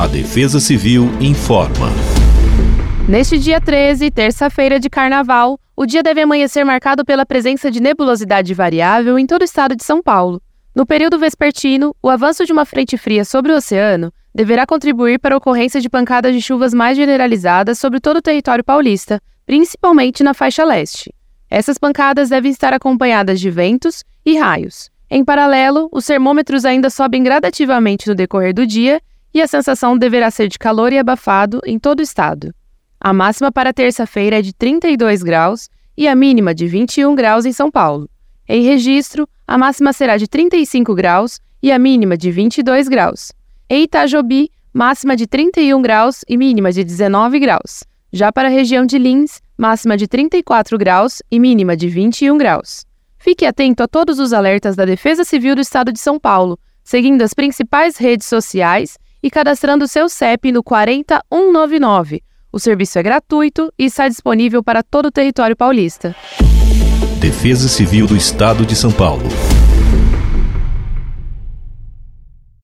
A Defesa Civil informa. Neste dia 13, terça-feira de carnaval, o dia deve amanhecer marcado pela presença de nebulosidade variável em todo o estado de São Paulo. No período vespertino, o avanço de uma frente fria sobre o oceano deverá contribuir para a ocorrência de pancadas de chuvas mais generalizadas sobre todo o território paulista, principalmente na faixa leste. Essas pancadas devem estar acompanhadas de ventos e raios. Em paralelo, os termômetros ainda sobem gradativamente no decorrer do dia e a sensação deverá ser de calor e abafado em todo o estado. A máxima para terça-feira é de 32 graus e a mínima de 21 graus em São Paulo. Em registro, a máxima será de 35 graus e a mínima de 22 graus. Em Itajobi, máxima de 31 graus e mínima de 19 graus. Já para a região de Lins, máxima de 34 graus e mínima de 21 graus. Fique atento a todos os alertas da Defesa Civil do Estado de São Paulo, seguindo as principais redes sociais e cadastrando seu CEP no 40199. O serviço é gratuito e está disponível para todo o território paulista. Defesa Civil do Estado de São Paulo.